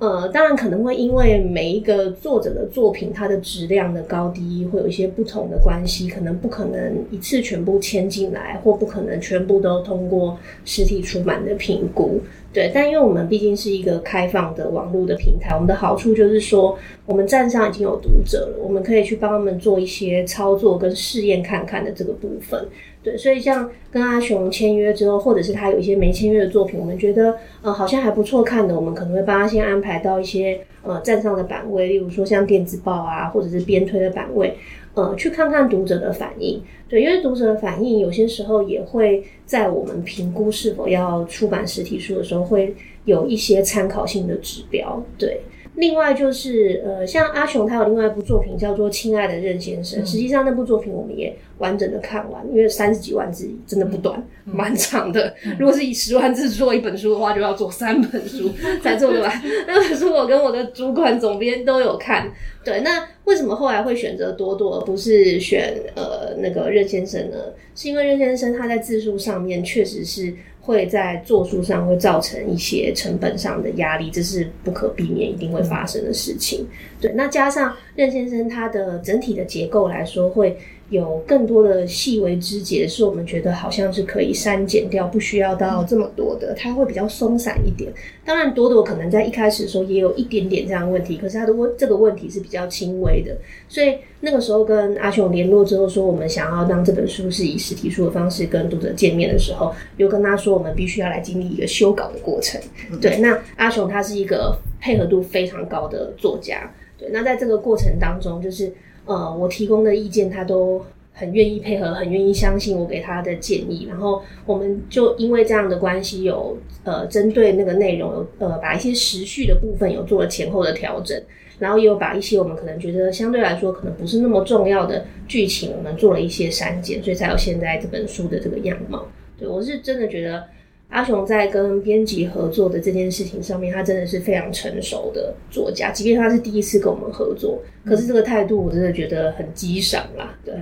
呃，当然可能会因为每一个作者的作品，它的质量的高低会有一些不同的关系，可能不可能一次全部签进来，或不可能全部都通过实体出版的评估。对，但因为我们毕竟是一个开放的网络的平台，我们的好处就是说，我们站上已经有读者了，我们可以去帮他们做一些操作跟试验看看的这个部分。对，所以像跟阿雄签约之后，或者是他有一些没签约的作品，我们觉得呃好像还不错看的，我们可能会帮他先安排到一些呃站上的版位，例如说像电子报啊，或者是边推的版位，呃去看看读者的反应。对，因为读者的反应有些时候也会在我们评估是否要出版实体书的时候，会有一些参考性的指标。对。另外就是呃，像阿雄他有另外一部作品叫做《亲爱的任先生》，实际上那部作品我们也完整的看完，因为三十几万字真的不短，蛮长的。如果是以十万字做一本书的话，就要做三本书 才做得完。那本书我跟我的主管总编都有看。对，那为什么后来会选择多多而不是选呃那个任先生呢？是因为任先生他在字数上面确实是。会在做数上会造成一些成本上的压力，这是不可避免一定会发生的事情。对，那加上任先生他的整体的结构来说会。有更多的细微枝节，是我们觉得好像是可以删减掉，不需要到这么多的，它会比较松散一点。当然，朵朵可能在一开始的时候也有一点点这样的问题，可是他的问这个问题是比较轻微的。所以那个时候跟阿雄联络之后，说我们想要让这本书是以实体书的方式跟读者见面的时候，又跟他说我们必须要来经历一个修稿的过程。对，那阿雄他是一个配合度非常高的作家。对，那在这个过程当中，就是。呃，我提供的意见，他都很愿意配合，很愿意相信我给他的建议。然后，我们就因为这样的关系，有呃，针对那个内容，有呃，把一些时序的部分有做了前后的调整，然后也有把一些我们可能觉得相对来说可能不是那么重要的剧情，我们做了一些删减，所以才有现在这本书的这个样貌。对我是真的觉得。阿雄在跟编辑合作的这件事情上面，他真的是非常成熟的作家。即便他是第一次跟我们合作，可是这个态度我真的觉得很激赏啦。对，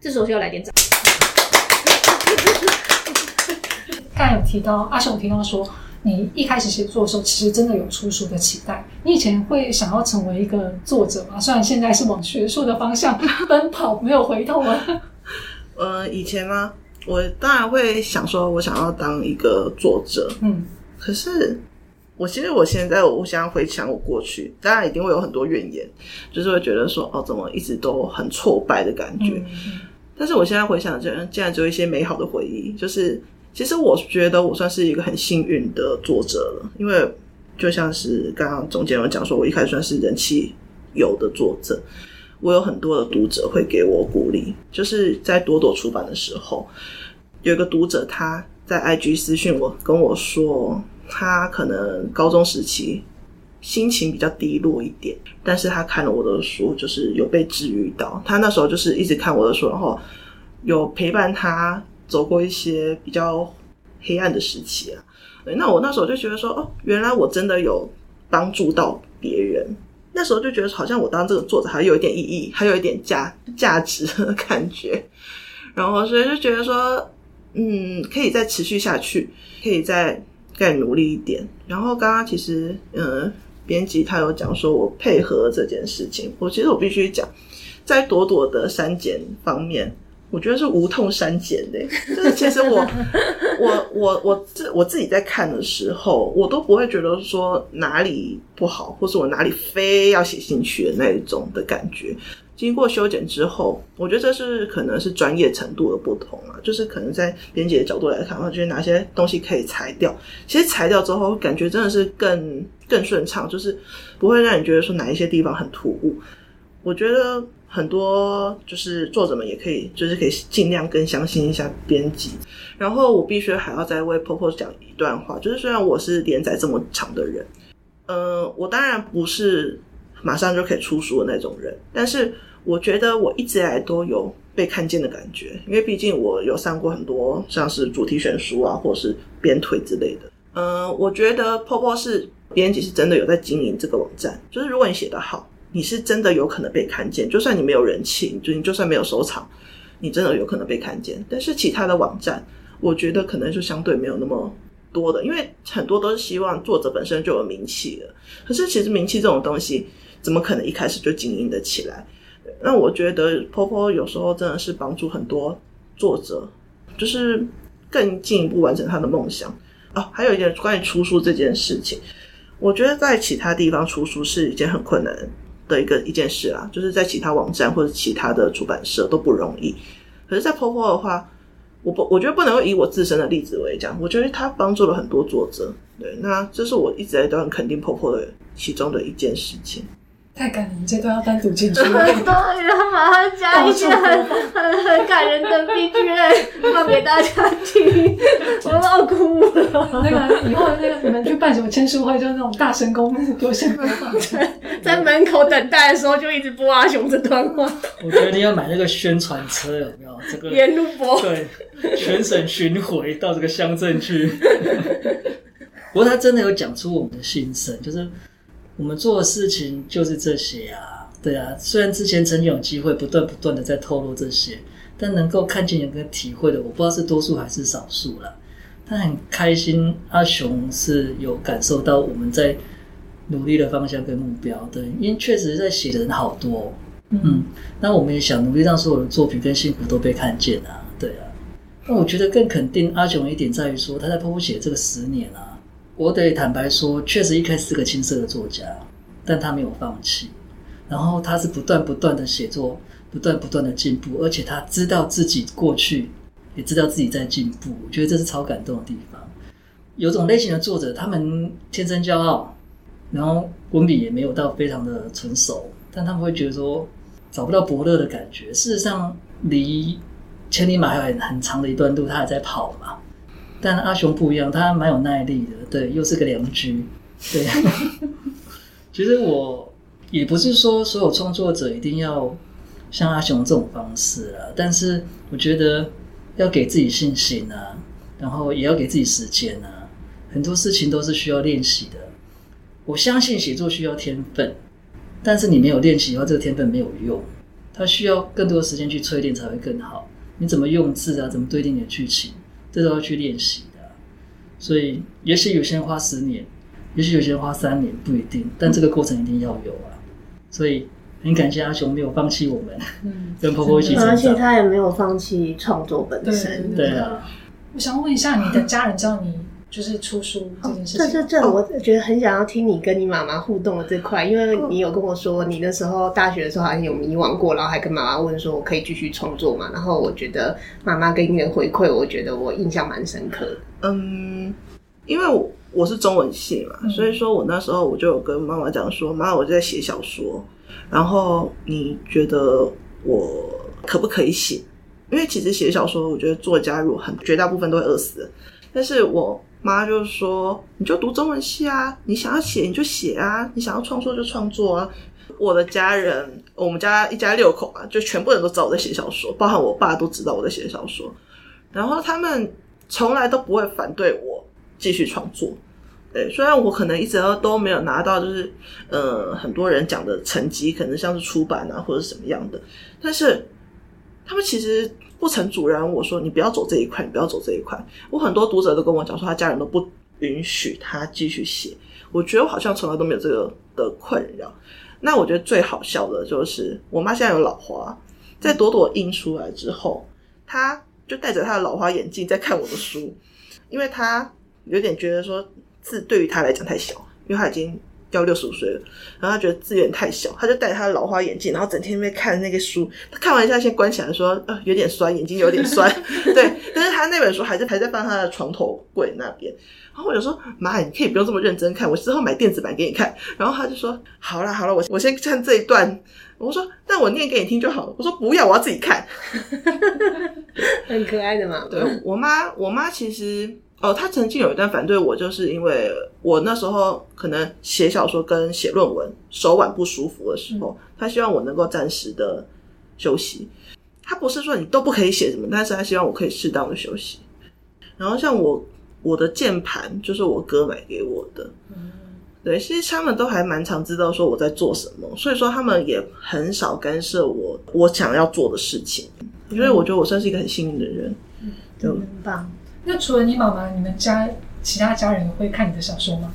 这时候需要来点掌。刚才有提到阿雄提到说，你一开始写作的时候，其实真的有出书的期待。你以前会想要成为一个作者吗？虽然现在是往学术的方向 奔跑，没有回头了。呃，以前吗？我当然会想说，我想要当一个作者，嗯，可是我其实我现在我想要回想我过去，当然一定会有很多怨言，就是会觉得说，哦，怎么一直都很挫败的感觉。但是我现在回想，竟然竟然只有一些美好的回忆。就是其实我觉得我算是一个很幸运的作者了，因为就像是刚刚总监有讲说，我一开始算是人气有的作者。我有很多的读者会给我鼓励，就是在朵朵出版的时候，有一个读者他在 IG 私讯我，跟我说他可能高中时期心情比较低落一点，但是他看了我的书，就是有被治愈到。他那时候就是一直看我的书，然后有陪伴他走过一些比较黑暗的时期啊。那我那时候就觉得说，哦，原来我真的有帮助到别人。那时候就觉得好像我当这个作者还有一点意义，还有一点价价值的感觉，然后所以就觉得说，嗯，可以再持续下去，可以再再努力一点。然后刚刚其实，嗯，编辑他有讲说我配合这件事情，我其实我必须讲，在朵朵的删减方面。我觉得是无痛删减的，就是其实我 我我我自我自己在看的时候，我都不会觉得说哪里不好，或是我哪里非要写进去的那一种的感觉。经过修剪之后，我觉得这是可能是专业程度的不同啊，就是可能在编辑的角度来看，我觉得哪些东西可以裁掉。其实裁掉之后，感觉真的是更更顺畅，就是不会让你觉得说哪一些地方很突兀。我觉得。很多就是作者们也可以，就是可以尽量更相信一下编辑。然后我必须还要再为 Popo 讲一段话，就是虽然我是连载这么长的人，呃，我当然不是马上就可以出书的那种人，但是我觉得我一直以来都有被看见的感觉，因为毕竟我有上过很多像是主题选书啊，或者是编推之类的。嗯，我觉得 Popo 是编辑是真的有在经营这个网站，就是如果你写得好。你是真的有可能被看见，就算你没有人气，就你就算没有收藏，你真的有可能被看见。但是其他的网站，我觉得可能就相对没有那么多的，因为很多都是希望作者本身就有名气了。可是其实名气这种东西，怎么可能一开始就经营的起来？那我觉得婆婆有时候真的是帮助很多作者，就是更进一步完成他的梦想。哦，还有一点关于出书这件事情，我觉得在其他地方出书是一件很困难。的一个一件事啦，就是在其他网站或者其他的出版社都不容易。可是，在 Popo 的话，我不，我觉得不能够以我自身的例子为讲，我觉得他帮助了很多作者。对，那这是我一直在都很肯定 Popo 的其中的一件事情。太感人，这段要单独进去。对，然后马上加一些很很很感人的 BGM 放给大家听，我都要哭了。那个以后那个你们去办什么签书会，就是那种大神功优先播放。在门口等待的时候，就一直播阿雄这段话。我觉得你要买那个宣传车，有没有？这个沿路播，对，全省巡回到这个乡镇去。不过他真的有讲出我们的心声，就是我们做的事情就是这些啊，对啊。虽然之前曾经有机会不断不断的在透露这些，但能够看见跟体会的，我不知道是多数还是少数了。他很开心，阿雄是有感受到我们在努力的方向跟目标，对，因为确实在写的人好多，嗯，那我们也想努力让所有的作品跟幸福都被看见啊，对啊。那我觉得更肯定阿雄一点在于说，他在剖剖写这个十年啊。我得坦白说，确实一开始是个青涩的作家，但他没有放弃。然后他是不断不断的写作，不断不断的进步，而且他知道自己过去，也知道自己在进步。我觉得这是超感动的地方。有种类型的作者，他们天生骄傲，然后文笔也没有到非常的成熟，但他们会觉得说找不到伯乐的感觉。事实上，离千里马还有很很长的一段路，他还在跑嘛。但阿雄不一样，他蛮有耐力的，对，又是个良居，对。其实我也不是说所有创作者一定要像阿雄这种方式啊，但是我觉得要给自己信心啊，然后也要给自己时间啊，很多事情都是需要练习的。我相信写作需要天分，但是你没有练习的话，这个天分没有用，它需要更多的时间去淬炼才会更好。你怎么用字啊？怎么对定你的剧情？这都要去练习的，所以也许有些人花十年，也许有些人花三年，不一定。但这个过程一定要有啊！所以很感谢阿雄没有放弃我们，跟婆婆一起成长，而且他也没有放弃创作本身。对啊，我想问一下，你的家人知道你？就是出书这件事情，这这这，我觉得很想要听你跟你妈妈互动的这块，因为你有跟我说，你那时候大学的时候好像有迷惘过，然后还跟妈妈问说，我可以继续创作嘛？然后我觉得妈妈给你的回馈，我觉得我印象蛮深刻的。嗯，因为我我是中文系嘛，所以说我那时候我就有跟妈妈讲说，妈，我在写小说，然后你觉得我可不可以写？因为其实写小说，我觉得作家如果很绝大部分都会饿死，但是我。妈就说：“你就读中文系啊，你想要写你就写啊，你想要创作就创作啊。”我的家人，我们家一家六口啊，就全部人都知道我在写小说，包含我爸都知道我在写小说。然后他们从来都不会反对我继续创作。对，虽然我可能一直都都没有拿到，就是呃很多人讲的成绩，可能像是出版啊或者什么样的，但是他们其实。不曾阻拦我说：“你不要走这一块，你不要走这一块。”我很多读者都跟我讲说，他家人都不允许他继续写。我觉得我好像从来都没有这个的困扰。那我觉得最好笑的就是，我妈现在有老花，在朵朵印出来之后，她就戴着她的老花眼镜在看我的书，因为她有点觉得说字对于她来讲太小，因为她已经。要六十五岁了，然后他觉得字有点太小，他就戴他的老花眼镜，然后整天在看那个书。他看完一下，先关起来，说：“呃，有点酸，眼睛有点酸。”对，但是他那本书还是还在放他的床头柜那边。然后我就说：“妈，你可以不用这么认真看，我之后买电子版给你看。”然后他就说：“好了好了，我我先看这一段。”我说：“但我念给你听就好了。”我说：“不要，我要自己看。”很可爱的嘛。对我妈，我妈其实。哦，他曾经有一段反对我，就是因为我那时候可能写小说跟写论文手腕不舒服的时候，他希望我能够暂时的休息。他不是说你都不可以写什么，但是他希望我可以适当的休息。然后像我我的键盘就是我哥买给我的，对，其实他们都还蛮常知道说我在做什么，所以说他们也很少干涉我我想要做的事情。所以我觉得我算是一个很幸运的人，就很棒。那除了你妈妈，你们家其他家人会看你的小说吗？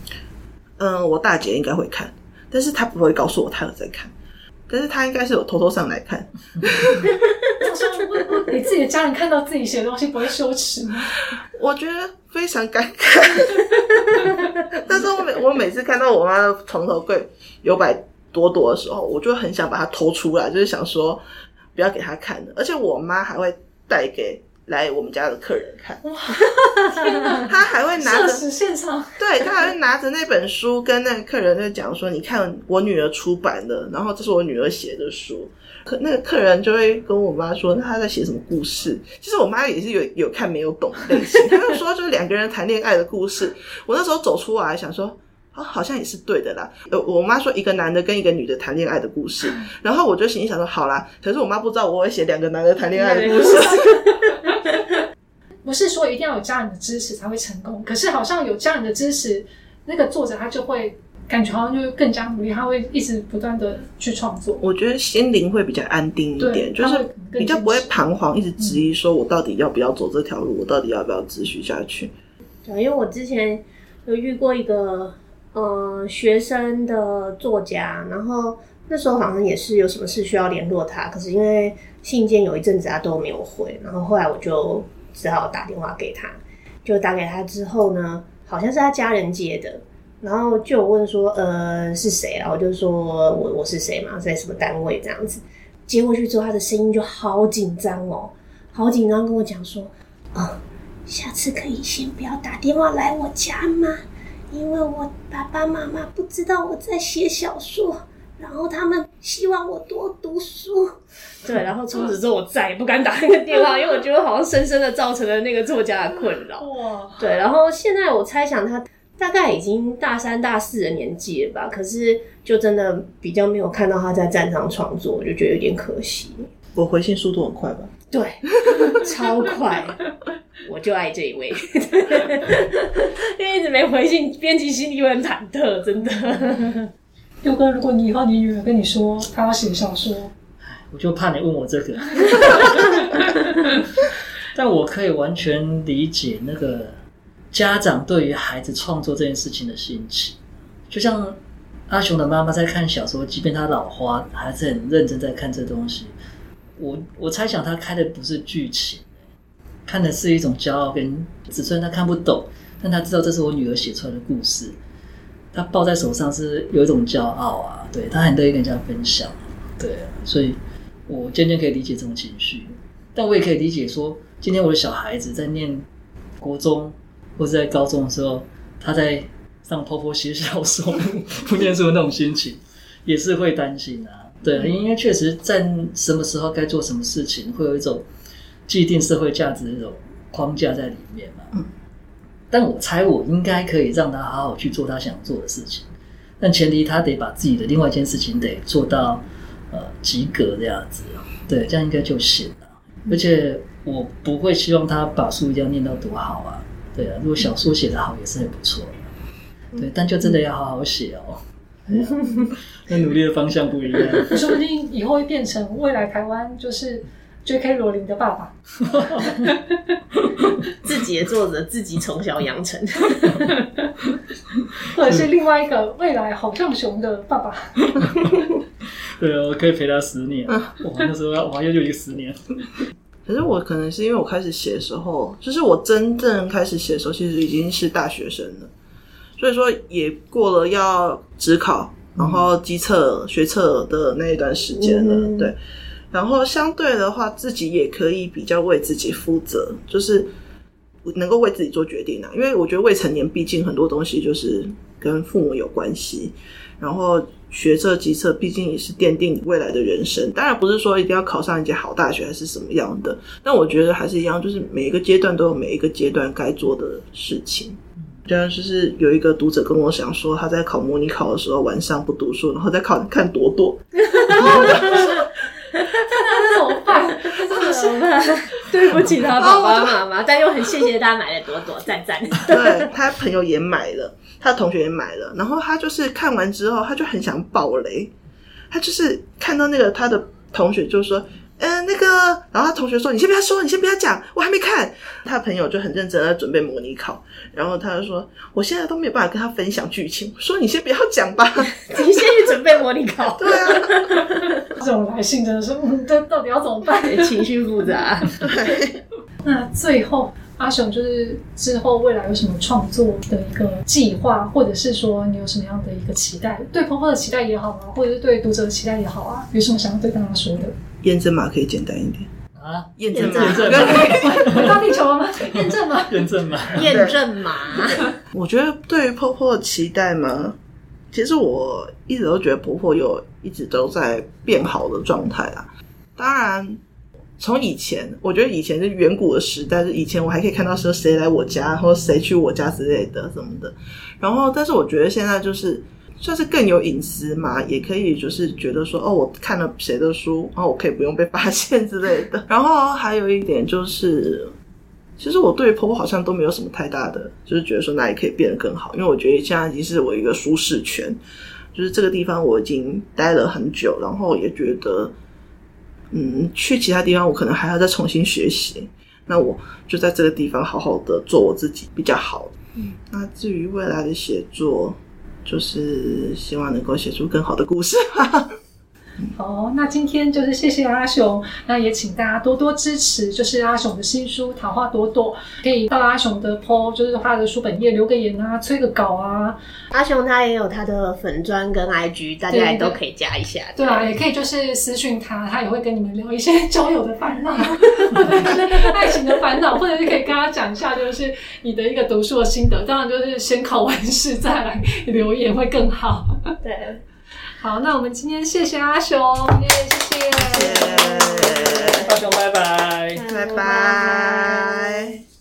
嗯，我大姐应该会看，但是她不会告诉我她有在看，但是她应该是有偷偷上来看。我说，你自己的家人看到自己写的东西不会羞耻吗？我觉得非常尴尬。但是我每我每次看到我妈的床头柜有摆朵朵的时候，我就很想把它偷出来，就是想说不要给她看的。而且我妈还会带给来我们家的客人看，他还会拿着，现场，对他还会拿着那本书跟那个客人就讲说：“你看我女儿出版的，然后这是我女儿写的书。”可那个客人就会跟我妈说：“那她在写什么故事？”其实我妈也是有有看没有懂的类型，她就说就是两个人谈恋爱的故事。我那时候走出来想说。哦，好像也是对的啦。呃，我妈说一个男的跟一个女的谈恋爱的故事，然后我就心里想说，好啦。可是我妈不知道我会写两个男的谈恋爱的故事。不是说一定要有家人的支持才会成功，可是好像有家人的支持，那个作者他就会感觉好像就更加努力，他会一直不断的去创作。我觉得心灵会比较安定一点，就是比较不会彷徨，一直质疑说我到底要不要走这条路，我到底要不要继续下去。对，因为我之前有遇过一个。呃，学生的作家，然后那时候好像也是有什么事需要联络他，可是因为信件有一阵子他都没有回，然后后来我就只好打电话给他，就打给他之后呢，好像是他家人接的，然后就问说，呃，是谁啊？我就说我我是谁嘛，在什么单位这样子，接过去之后，他的声音就好紧张哦，好紧张，跟我讲说，啊，下次可以先不要打电话来我家吗？因为我爸爸妈妈不知道我在写小说，然后他们希望我多读书。对，然后从此之后我再也不敢打那个电话，因为我觉得好像深深的造成了那个作家的困扰。哇！对，然后现在我猜想他大概已经大三大四的年纪了吧，可是就真的比较没有看到他在站上创作，我就觉得有点可惜。我回信速度很快吧？对，超快。我就爱这一位，因为一直没回信，编辑心里会很忐忑，真的。六哥，如果你以后你女儿跟你说她要写小说，我就怕你问我这个。但我可以完全理解那个家长对于孩子创作这件事情的心情。就像阿雄的妈妈在看小说，即便他老花，还是很认真在看这东西。我我猜想他开的不是剧情。看的是一种骄傲跟，只虽然他看不懂，但他知道这是我女儿写出来的故事，他抱在手上是有一种骄傲啊，对他很乐意跟人家分享，对，所以我渐渐可以理解这种情绪，但我也可以理解说，今天我的小孩子在念国中或者在高中的时候，他在上婆婆写小说不念书的那种心情，也是会担心啊，对，因为确实在什么时候该做什么事情，会有一种。既定社会价值那种框架在里面嘛，嗯，但我猜我应该可以让他好好去做他想做的事情，但前提他得把自己的另外一件事情得做到呃及格这样子，对，这样应该就行了。而且我不会希望他把书一定要念到多好啊，对啊，如果小说写得好也是很不错的，对，但就真的要好好写哦，那努力的方向不一样，说不定以后会变成未来台湾就是。J.K. 罗琳的爸爸，自己的作者，自己从小养成，或者是另外一个未来好像熊的爸爸。对啊，我可以陪他十年。哇，那时候哇，又就一个十年。可是我可能是因为我开始写的时候，就是我真正开始写的时候，其实已经是大学生了，所以说也过了要职考，然后机测、学测的那一段时间了。对。然后相对的话，自己也可以比较为自己负责，就是能够为自己做决定啊。因为我觉得未成年，毕竟很多东西就是跟父母有关系。然后学测、级测，毕竟也是奠定你未来的人生。当然不是说一定要考上一间好大学，还是什么样的。但我觉得还是一样，就是每一个阶段都有每一个阶段该做的事情。这样就是有一个读者跟我想说，他在考模拟考的时候晚上不读书，然后在考看朵朵。是？对不起他爸爸妈妈，但又很谢谢他买了朵朵，赞赞。对他朋友也买了，他同学也买了，然后他就是看完之后，他就很想爆雷，他就是看到那个他的同学就说。嗯，那个，然后他同学说：“你先不要说，你先不要讲，我还没看。”他朋友就很认真的准备模拟考，然后他就说：“我现在都没有办法跟他分享剧情。”说：“你先不要讲吧，你先去准备模拟考。”对啊，这种来信真的是，这到底要怎么办？情绪复杂。对。那最后，阿雄就是之后未来有什么创作的一个计划，或者是说你有什么样的一个期待？对婆婆的期待也好啊，或者是对读者的期待也好啊，有什么想要对大家说的？验证码可以简单一点。啊，验证验证码，回到地球了吗？验证吗？验证码，验证码，我觉得对于婆婆的期待嘛，其实我一直都觉得婆婆有一直都在变好的状态啊。当然，从以前，我觉得以前是远古的时代，是以前我还可以看到说谁来我家，或者谁去我家之类的什么的。然后，但是我觉得现在就是算是更有隐私嘛，也可以就是觉得说，哦，我看了谁的书，然后我可以不用被发现之类的。然后还有一点就是。其实我对婆婆好像都没有什么太大的，就是觉得说哪里可以变得更好，因为我觉得现在已经是我一个舒适圈，就是这个地方我已经待了很久，然后也觉得，嗯，去其他地方我可能还要再重新学习，那我就在这个地方好好的做我自己比较好。嗯，那至于未来的写作，就是希望能够写出更好的故事吧。好，那今天就是谢谢阿雄，那也请大家多多支持，就是阿雄的新书《桃花朵朵》，可以到阿雄的 PO，就是他的书本页留个言啊，催个稿啊，阿雄他也有他的粉砖跟 IG，大家也都可以加一下。对啊，也可以就是私讯他，他也会跟你们聊一些交友的烦恼，爱情的烦恼，或者是可以跟他讲一下，就是你的一个读书的心得。当然就是先考完试再来留言会更好。对，好，那我们今天谢谢阿雄，耶，谢谢。谢谢阿雄拜拜。拜拜。